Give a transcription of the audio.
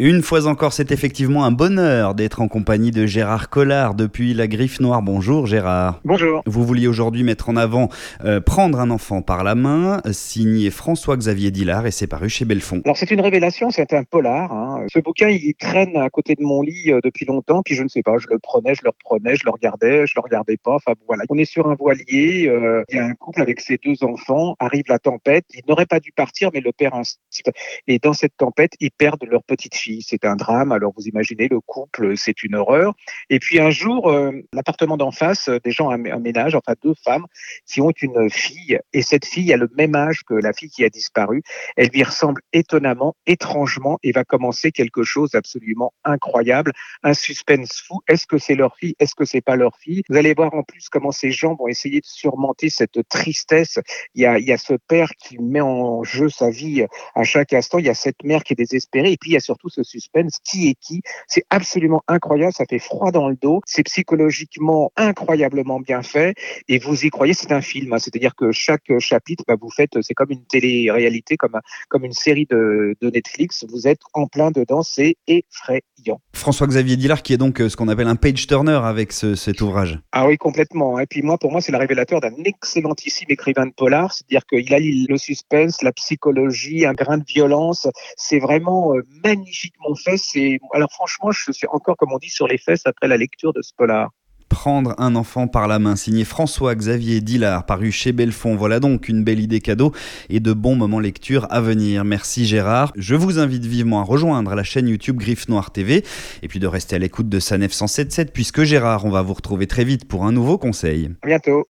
Une fois encore, c'est effectivement un bonheur d'être en compagnie de Gérard Collard depuis la Griffe Noire. Bonjour Gérard. Bonjour. Vous vouliez aujourd'hui mettre en avant euh, Prendre un enfant par la main, signé François-Xavier Dillard et c'est paru chez Belfond. Alors c'est une révélation, c'est un polar. Hein. Ce bouquin, il traîne à côté de mon lit euh, depuis longtemps, puis je ne sais pas, je le prenais, je le reprenais, je le regardais, je le regardais pas. Enfin voilà, on est sur un voilier, euh, il y a un couple avec ses deux enfants, arrive la tempête, ils n'auraient pas dû partir, mais le père insiste. Et dans cette tempête, ils perdent leur petite fille c'est un drame. Alors vous imaginez, le couple, c'est une horreur. Et puis un jour, euh, l'appartement d'en face, euh, des gens aménagent, enfin deux femmes qui ont une fille, et cette fille a le même âge que la fille qui a disparu. Elle lui ressemble étonnamment, étrangement, et va commencer quelque chose d'absolument incroyable, un suspense fou. Est-ce que c'est leur fille? Est-ce que c'est pas leur fille? Vous allez voir en plus comment ces gens vont essayer de surmonter cette tristesse. Il y a, il y a ce père qui met en jeu sa vie à chaque instant. Il y a cette mère qui est désespérée, et puis il y a surtout ce suspense, qui est qui? C'est absolument incroyable, ça fait froid dans le dos, c'est psychologiquement incroyablement bien fait et vous y croyez, c'est un film. Hein. C'est-à-dire que chaque chapitre, bah, vous faites, c'est comme une télé-réalité, comme, comme une série de, de Netflix, vous êtes en plein dedans, c'est effrayant. François-Xavier Dillard qui est donc euh, ce qu'on appelle un page-turner avec cet ouvrage. Ah oui, complètement. Et puis moi, pour moi, c'est le révélateur d'un excellentissime écrivain de polar, c'est-à-dire qu'il allie le suspense, la psychologie, un grain de violence. C'est vraiment euh, magnifique mon fait. C'est alors franchement, je suis encore comme on dit sur les fesses après la lecture de ce polar. Prendre un enfant par la main, signé François-Xavier Dillard, paru chez Belfond. Voilà donc une belle idée cadeau et de bons moments lecture à venir. Merci Gérard. Je vous invite vivement à rejoindre la chaîne YouTube Griffe Noire TV et puis de rester à l'écoute de Sanef 177 puisque Gérard, on va vous retrouver très vite pour un nouveau conseil. Bientôt.